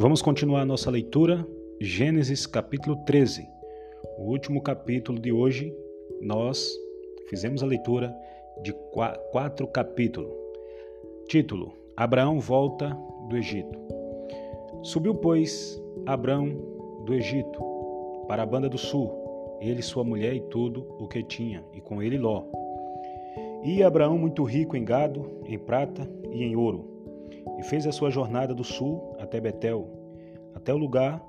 Vamos continuar nossa leitura, Gênesis capítulo 13. O último capítulo de hoje, nós fizemos a leitura de quatro capítulos. Título: Abraão volta do Egito. Subiu, pois, Abraão do Egito para a banda do sul, ele, sua mulher e tudo o que tinha, e com ele Ló. E Abraão muito rico em gado, em prata e em ouro e fez a sua jornada do sul até Betel, até o lugar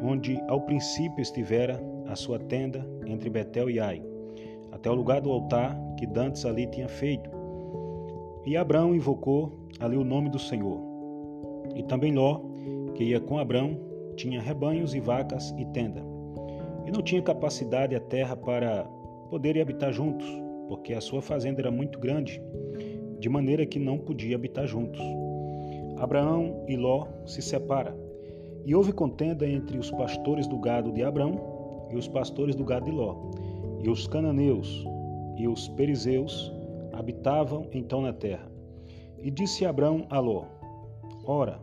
onde ao princípio estivera a sua tenda entre Betel e Ai, até o lugar do altar que Dantes ali tinha feito. E Abraão invocou ali o nome do Senhor. E também Ló, que ia com Abraão, tinha rebanhos e vacas e tenda. E não tinha capacidade a terra para poderem habitar juntos, porque a sua fazenda era muito grande, de maneira que não podia habitar juntos. Abraão e Ló se separam, e houve contenda entre os pastores do gado de Abraão e os pastores do gado de Ló. E os cananeus e os perizeus habitavam então na terra. E disse Abraão a Ló: Ora,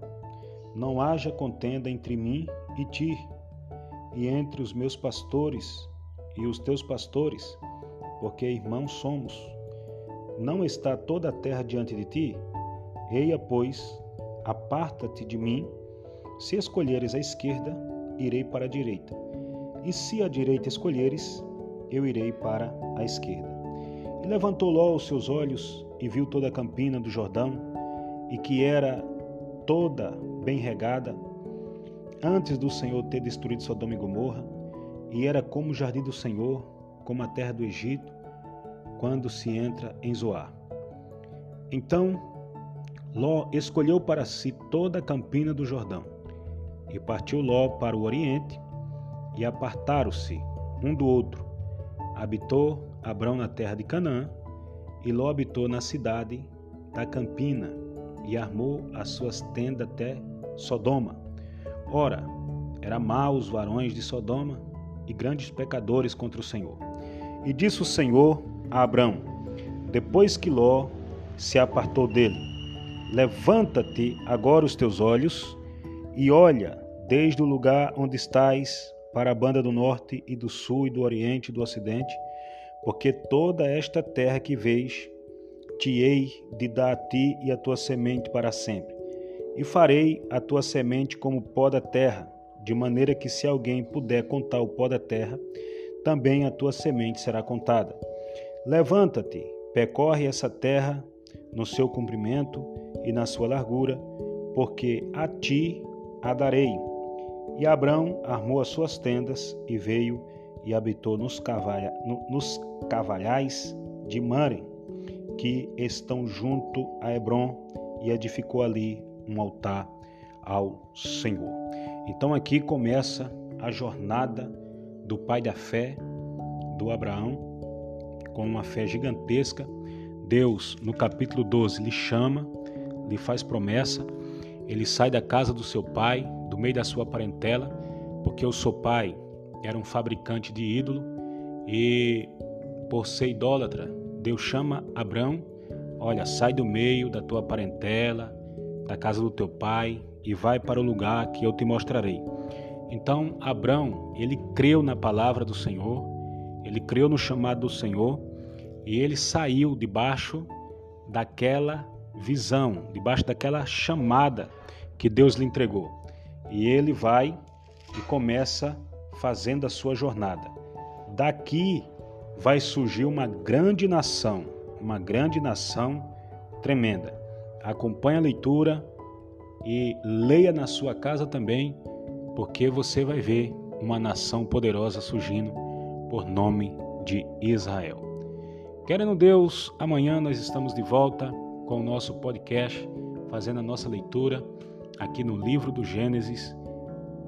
não haja contenda entre mim e ti, e entre os meus pastores e os teus pastores, porque irmãos somos. Não está toda a terra diante de ti? Eia, pois, Aparta-te de mim. Se escolheres a esquerda, irei para a direita. E se a direita escolheres, eu irei para a esquerda. E levantou Ló os seus olhos e viu toda a campina do Jordão, e que era toda bem regada, antes do Senhor ter destruído Sodoma e Gomorra, e era como o jardim do Senhor, como a terra do Egito, quando se entra em Zoar. Então Ló escolheu para si toda a campina do Jordão. E partiu Ló para o oriente, e apartaram-se um do outro. Habitou Abrão na terra de Canaã, e Ló habitou na cidade da campina, e armou as suas tendas até Sodoma. Ora, eram maus os varões de Sodoma e grandes pecadores contra o Senhor. E disse o Senhor a Abrão, depois que Ló se apartou dele: Levanta-te agora os teus olhos e olha desde o lugar onde estás para a banda do norte e do sul e do oriente e do ocidente, porque toda esta terra que vês te hei de dar a ti e a tua semente para sempre. E farei a tua semente como pó da terra, de maneira que se alguém puder contar o pó da terra, também a tua semente será contada. Levanta-te, percorre essa terra no seu comprimento e na sua largura, porque a ti a darei. E Abrão armou as suas tendas e veio e habitou nos, cavalha, no, nos cavalhais de Mare, que estão junto a Hebron, e edificou ali um altar ao Senhor. Então aqui começa a jornada do pai da fé, do Abraão, com uma fé gigantesca. Deus, no capítulo 12, lhe chama lhe faz promessa, ele sai da casa do seu pai, do meio da sua parentela, porque o seu pai era um fabricante de ídolo e, por ser idólatra, Deus chama Abraão: Olha, sai do meio da tua parentela, da casa do teu pai e vai para o lugar que eu te mostrarei. Então, Abraão, ele creu na palavra do Senhor, ele creu no chamado do Senhor e ele saiu debaixo daquela visão, debaixo daquela chamada que Deus lhe entregou. E ele vai e começa fazendo a sua jornada. Daqui vai surgir uma grande nação, uma grande nação tremenda. Acompanhe a leitura e leia na sua casa também, porque você vai ver uma nação poderosa surgindo por nome de Israel. Querendo Deus, amanhã nós estamos de volta com o nosso podcast, fazendo a nossa leitura aqui no livro do Gênesis,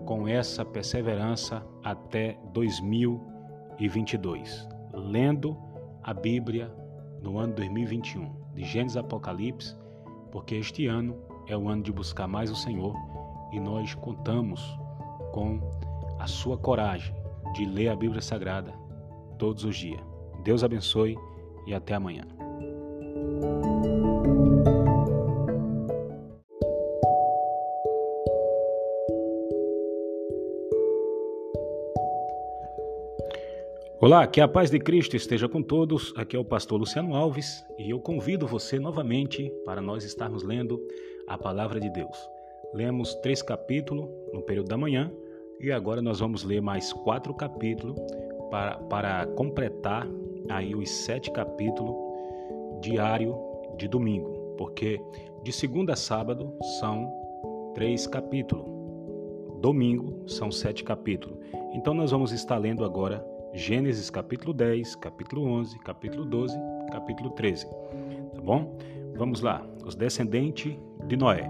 com essa perseverança até 2022, lendo a Bíblia no ano 2021, de Gênesis Apocalipse, porque este ano é o ano de buscar mais o Senhor e nós contamos com a sua coragem de ler a Bíblia Sagrada todos os dias. Deus abençoe e até amanhã. Olá, que a paz de Cristo esteja com todos. Aqui é o pastor Luciano Alves e eu convido você novamente para nós estarmos lendo a palavra de Deus. Lemos três capítulos no período da manhã e agora nós vamos ler mais quatro capítulos para, para completar aí os sete capítulos diário de domingo, porque de segunda a sábado são três capítulos, domingo são sete capítulos. Então nós vamos estar lendo agora Gênesis capítulo 10, capítulo 11, capítulo 12, capítulo 13. Tá bom? Vamos lá. Os descendentes de Noé.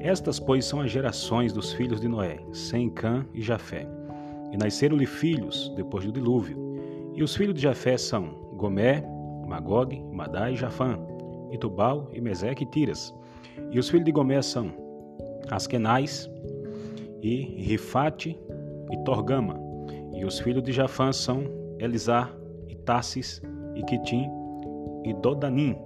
Estas, pois, são as gerações dos filhos de Noé, Sem, Cã e Jafé. E nasceram-lhe filhos depois do dilúvio. E os filhos de Jafé são Gomé, Magog, Madai e Jafã, e Tubal, e Meseque e Tiras. E os filhos de Gomé são Askenais, e Rifate e Torgama. E os filhos de Jafã são Elisá, e Tassis, e Quitim, e Dodanim.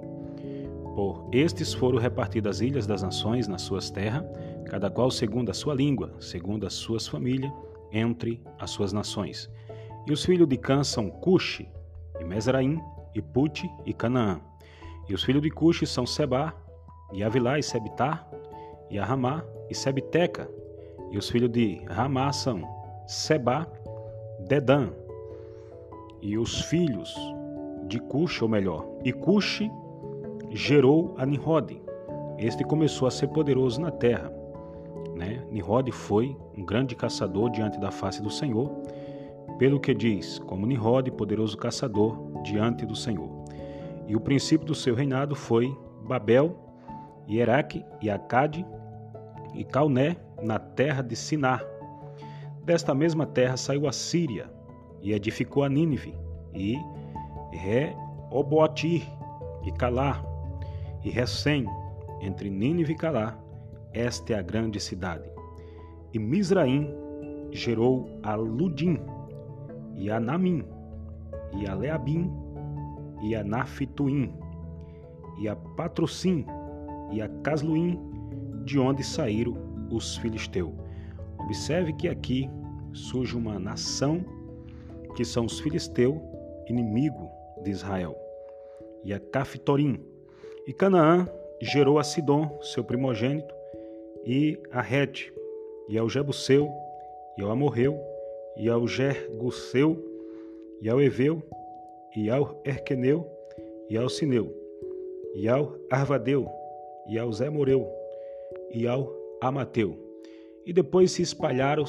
Por estes foram repartidas as ilhas das nações nas suas terras, cada qual segundo a sua língua, segundo as suas famílias, entre as suas nações. E os filhos de Cã são Cuxi, e Mesraim, e Pute, e Canaã. E os filhos de Cuxi são Seba, e Avilá, e Sebitá, e Aramá, e Sebiteca. E os filhos de Ramá são Seba, Dedã e os filhos de Cush, ou melhor, e Cush gerou a Nimrod. Este começou a ser poderoso na terra. Né? Nimrod foi um grande caçador diante da face do Senhor, pelo que diz, como Nimrod, poderoso caçador diante do Senhor. E o princípio do seu reinado foi Babel, Iraque e Acade e Calné na terra de Sinar, Desta mesma terra saiu a Síria e edificou a Nínive, e Reoboati e Calá, e Recém, entre Nínive e Calá, esta é a grande cidade. E Misraim gerou a Ludim, e a Namim, e a Leabim, e a Nafituim, e a Patrocim, e a Casluim, de onde saíram os filisteus. Observe que aqui surge uma nação que são os filisteus, inimigo de Israel, e a Caftorim. E Canaã gerou a Sidom, seu primogênito, e a Rete, e ao Jebuseu, e ao Amorreu, e ao Gerguseu, e ao Eveu, e ao Erqueneu, e ao Sineu, e ao Arvadeu, e ao Zemoreu, e ao Amateu e depois se espalharam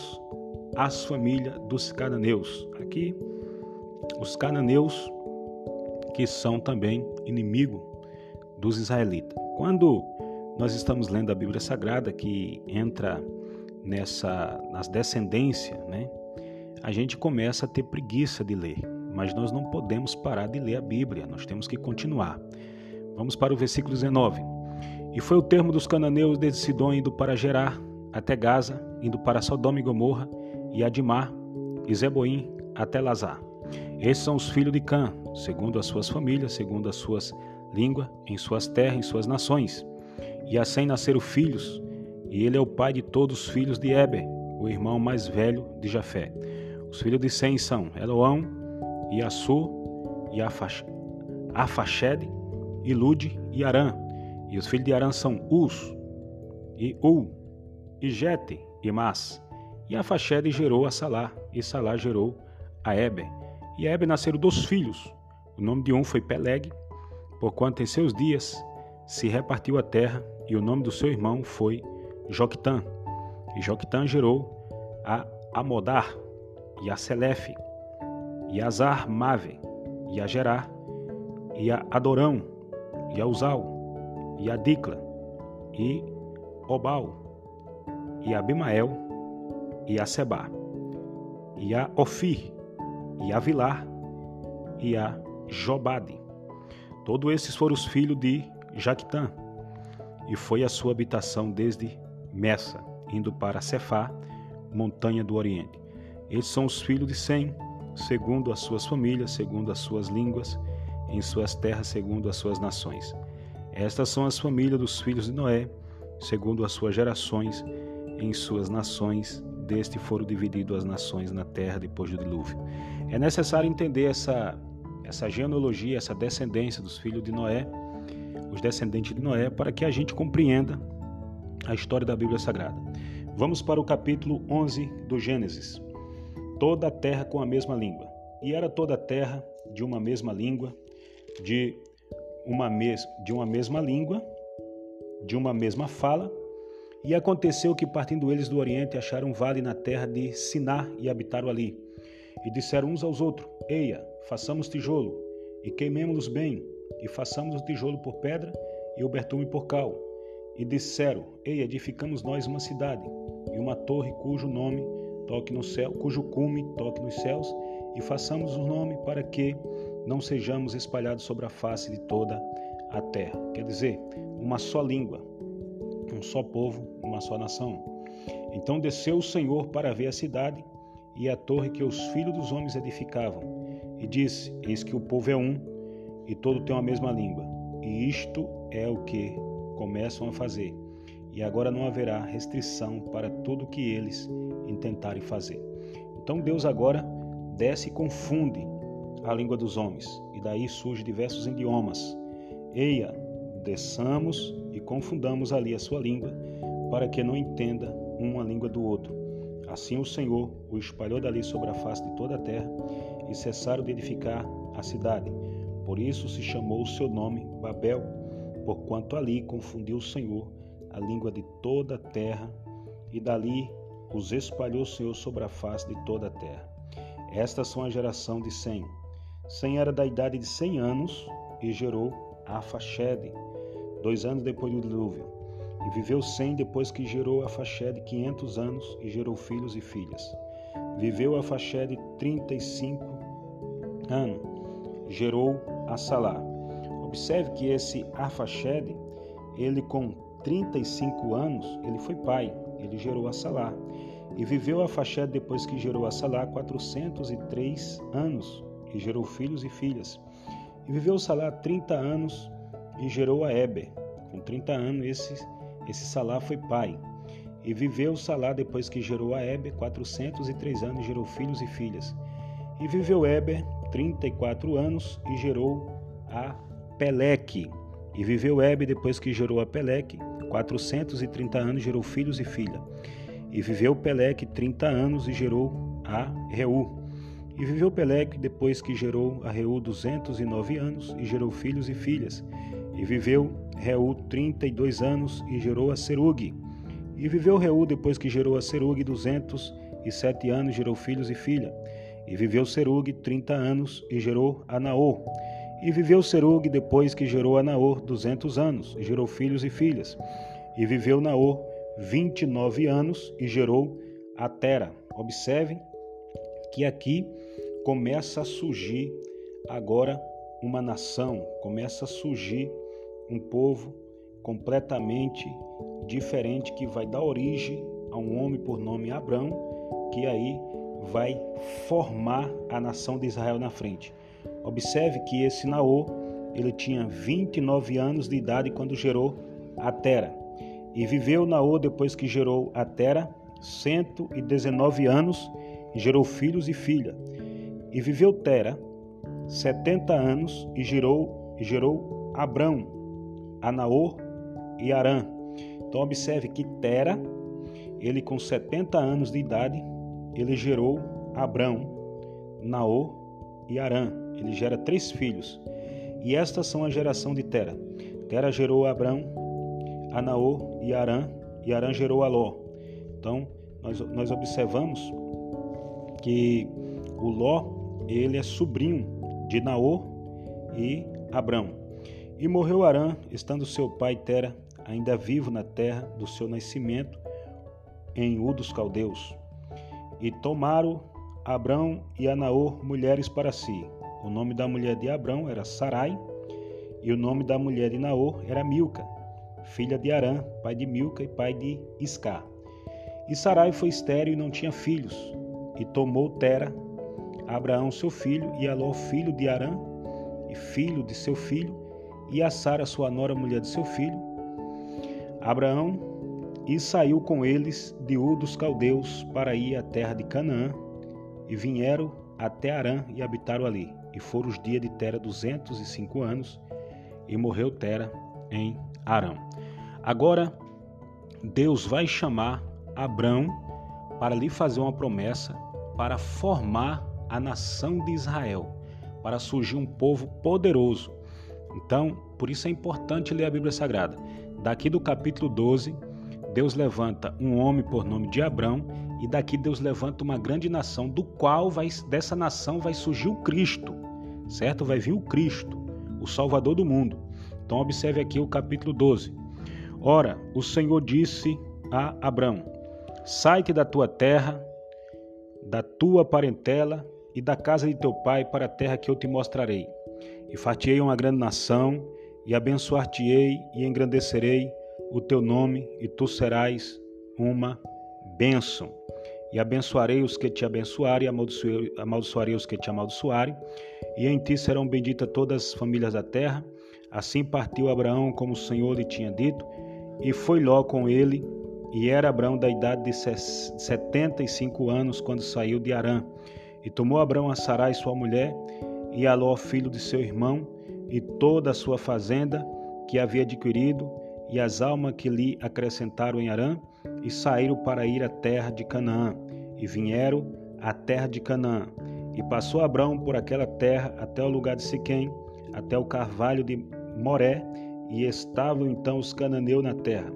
as famílias dos cananeus. Aqui, os cananeus que são também inimigo dos israelitas. Quando nós estamos lendo a Bíblia Sagrada que entra nessa nas descendências, né? A gente começa a ter preguiça de ler, mas nós não podemos parar de ler a Bíblia, nós temos que continuar. Vamos para o versículo 19. E foi o termo dos cananeus desde Sidom indo para Gerar, até Gaza, indo para Sodoma e Gomorra, e Adimar, e Zeboim, até Lazar. Esses são os filhos de Cã, segundo as suas famílias, segundo as suas línguas, em suas terras, em suas nações. E assim nasceram filhos, e ele é o pai de todos os filhos de Eber, o irmão mais velho de Jafé. Os filhos de Sem são Eloão, e Assur, e Afaxed, e Lude, e Arã. E os filhos de Arã são Us, e U, e Jete e Mas. E a gerou a Salá, e Salá gerou a Eber. E a Eber nasceram dois filhos. O nome de um foi Peleg, porquanto em seus dias se repartiu a terra, e o nome do seu irmão foi Joctã. E Joctã gerou a Amodar, e a Selefe, e a Zar Mave, e a Gerá, e a Adorão, e a Uzal, e a Dicla, e Obal, e a Abimael, e a Seba, e a Ofir, e a Vilar, e a Jobade. Todos esses foram os filhos de Jactã, e foi a sua habitação desde Messa, indo para Cefá, montanha do Oriente. Esses são os filhos de Sem, segundo as suas famílias, segundo as suas línguas, em suas terras, segundo as suas nações. Estas são as famílias dos filhos de Noé, segundo as suas gerações, em suas nações, deste foram divididas as nações na terra depois do dilúvio. É necessário entender essa, essa genealogia, essa descendência dos filhos de Noé, os descendentes de Noé, para que a gente compreenda a história da Bíblia Sagrada. Vamos para o capítulo 11 do Gênesis. Toda a terra com a mesma língua. E era toda a terra de uma mesma língua, de uma, mes de uma mesma língua, de uma mesma fala. E aconteceu que, partindo eles do Oriente, acharam um vale na terra de Siná e habitaram ali. E disseram uns aos outros: Eia, façamos tijolo, e queimemos-los bem, e façamos o tijolo por pedra e o bertume por cal. E disseram: Ei, edificamos nós uma cidade e uma torre cujo nome toque no céu, cujo cume toque nos céus, e façamos o nome para que não sejamos espalhados sobre a face de toda a terra. Quer dizer, uma só língua, um só povo, uma só nação. Então desceu o Senhor para ver a cidade e a torre que os filhos dos homens edificavam, e disse: Eis que o povo é um, e todo tem a mesma língua. E isto é o que começam a fazer. E agora não haverá restrição para tudo o que eles intentarem fazer. Então Deus agora desce e confunde a língua dos homens, e daí surgem diversos idiomas. Eia, desçamos e confundamos ali a sua língua, para que não entenda uma língua do outro. Assim o Senhor o espalhou dali sobre a face de toda a terra, e cessaram de edificar a cidade. Por isso se chamou o seu nome Babel, porquanto ali confundiu o Senhor a língua de toda a terra, e dali os espalhou o Senhor sobre a face de toda a terra. Estas são a geração de Sem. Sem era da idade de cem anos e gerou Afaxede, dois anos depois do dilúvio. E viveu Sem depois que gerou Afaxede quinhentos anos e gerou filhos e filhas. Viveu trinta e cinco anos, gerou Assalá. Observe que esse Afaxede, ele com 35 anos, ele foi pai, ele gerou Assalá. E viveu a Faché depois que gerou a Salá 403 anos e gerou filhos e filhas. E viveu Salá 30 anos e gerou a Eber. Com 30 anos esse, esse Salá foi pai. E viveu Salá depois que gerou a Eber 403 anos e gerou filhos e filhas. E viveu Eber 34 anos e gerou a Peleque. E viveu Eber depois que gerou a Peleque 430 anos gerou filhos e filha. E viveu Peleque trinta anos e gerou a Reu. E viveu Peleque depois que gerou a Reu duzentos e nove anos e gerou filhos e filhas. E viveu Reu trinta e dois anos e gerou a Serug. E viveu Reu depois que gerou a Serug duzentos e sete anos gerou filhos e filha. E viveu Serug trinta anos e gerou a. E viveu Serug depois que gerou a Naor duzentos anos e gerou filhos e filhas. E viveu Naor 29 anos e gerou a Tera. Observe que aqui começa a surgir agora uma nação, começa a surgir um povo completamente diferente que vai dar origem a um homem por nome Abrão, que aí vai formar a nação de Israel na frente. Observe que esse Naor, ele tinha 29 anos de idade quando gerou a Tera. E viveu Naô depois que gerou a Tera, cento e dezenove anos, e gerou filhos e filha. E viveu Tera setenta anos e gerou, gerou Abrão, Anaor e Arã. Então observe que Tera, ele com 70 anos de idade, ele gerou Abrão, Naor e Arã. Ele gera três filhos. E estas são a geração de Tera. Tera gerou Abrão, a Naor e Arã, e Arã gerou a Ló. Então, nós, nós observamos que o Ló, ele é sobrinho de Naor e Abrão. E morreu Arã, estando seu pai Tera ainda vivo na terra do seu nascimento, em U dos caldeus. E tomaram Abrão e Anaor mulheres para si. O nome da mulher de Abrão era Sarai, e o nome da mulher de Naor era Milca filha de Arã, pai de Milca e pai de Iscar. E Sarai foi estéril e não tinha filhos, e tomou Tera, Abraão seu filho, e Aló filho de Arã, e filho de seu filho, e a Sara sua nora, mulher de seu filho, Abraão, e saiu com eles de U dos caldeus para ir à terra de Canaã, e vieram até Arã e habitaram ali. E foram os dias de Tera duzentos e cinco anos, e morreu Tera em Arã. Agora, Deus vai chamar Abrão para lhe fazer uma promessa para formar a nação de Israel, para surgir um povo poderoso. Então, por isso é importante ler a Bíblia Sagrada. Daqui do capítulo 12, Deus levanta um homem por nome de Abrão e daqui Deus levanta uma grande nação, do qual vai, dessa nação vai surgir o Cristo, certo? Vai vir o Cristo, o Salvador do mundo. Então observe aqui o capítulo 12. Ora, o Senhor disse a Abrão: Sai-te da tua terra, da tua parentela e da casa de teu pai para a terra que eu te mostrarei. E fartei uma grande nação, e abençoar-te-ei e engrandecerei o teu nome, e tu serás uma bênção. E abençoarei os que te abençoarem, e amaldiçoarei os que te amaldiçoarem, e em ti serão benditas todas as famílias da terra. Assim partiu Abraão, como o Senhor lhe tinha dito, e foi Ló com ele, e era Abraão da idade de setenta e cinco anos quando saiu de Arã. E tomou Abraão a Sarai, sua mulher, e a Ló, filho de seu irmão, e toda a sua fazenda que havia adquirido, e as almas que lhe acrescentaram em Arã, e saíram para ir à terra de Canaã, e vieram à terra de Canaã. E passou Abraão por aquela terra até o lugar de Siquém, até o carvalho de Moré, e estavam então os cananeus na terra.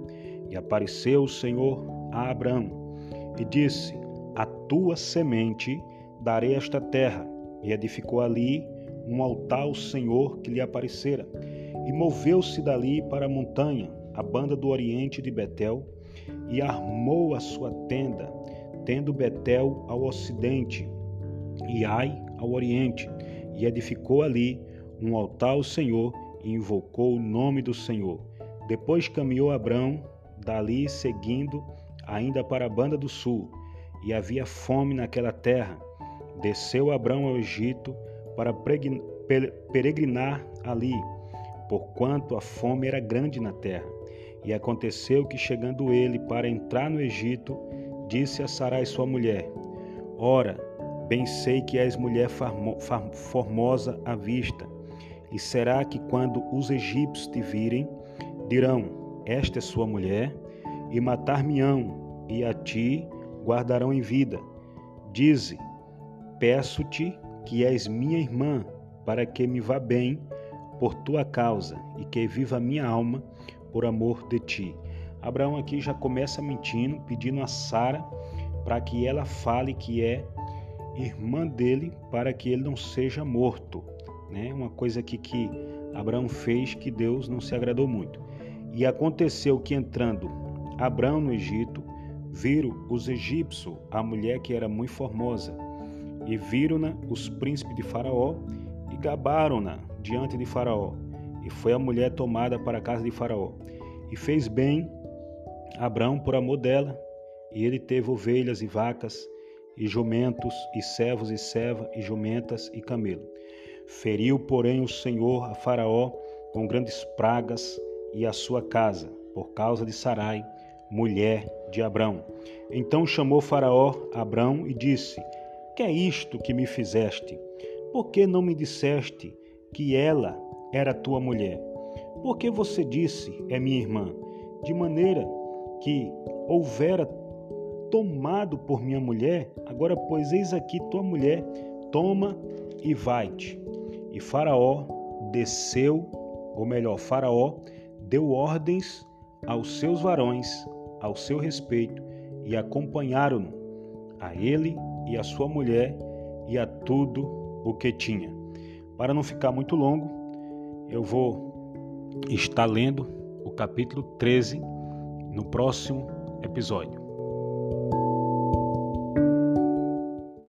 E apareceu o Senhor a Abraão e disse: A tua semente darei esta terra. E edificou ali um altar ao Senhor que lhe aparecera. E moveu-se dali para a montanha, a banda do oriente de Betel, e armou a sua tenda, tendo Betel ao ocidente e Ai ao oriente, e edificou ali um altar ao Senhor e invocou o nome do Senhor. Depois caminhou Abrão dali seguindo ainda para a banda do sul, e havia fome naquela terra. Desceu Abrão ao Egito para peregrinar ali, porquanto a fome era grande na terra. E aconteceu que, chegando ele para entrar no Egito, disse a Sarai, sua mulher: Ora, bem sei que és mulher formosa à vista, e será que quando os egípcios te virem, dirão: esta é sua mulher, e matar-me-ão, e a ti guardarão em vida. Dize: Peço-te que és minha irmã, para que me vá bem por tua causa, e que viva a minha alma por amor de ti. Abraão aqui já começa mentindo, pedindo a Sara para que ela fale que é irmã dele, para que ele não seja morto. Né? Uma coisa aqui que Abraão fez que Deus não se agradou muito. E aconteceu que entrando Abraão no Egito, viram os egípcios a mulher que era muito formosa, e viram-na os príncipes de Faraó, e gabaram-na diante de Faraó. E foi a mulher tomada para a casa de Faraó. E fez bem Abraão por amor dela, e ele teve ovelhas e vacas, e jumentos, e servos e serva, e jumentas e camelo. Feriu, porém, o Senhor a Faraó com grandes pragas, e a sua casa, por causa de Sarai, mulher de Abrão. Então chamou Faraó Abrão e disse: Que é isto que me fizeste? Por que não me disseste que ela era tua mulher? Por que você disse: É minha irmã? De maneira que houvera tomado por minha mulher, agora, pois, eis aqui tua mulher, toma e vai-te. E Faraó desceu, ou melhor, Faraó deu ordens aos seus varões ao seu respeito e acompanharam-no, a ele e a sua mulher e a tudo o que tinha. Para não ficar muito longo, eu vou estar lendo o capítulo 13 no próximo episódio.